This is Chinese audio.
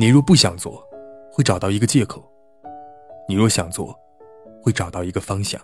你若不想做会找到一个借口你若想做会找到一个方向。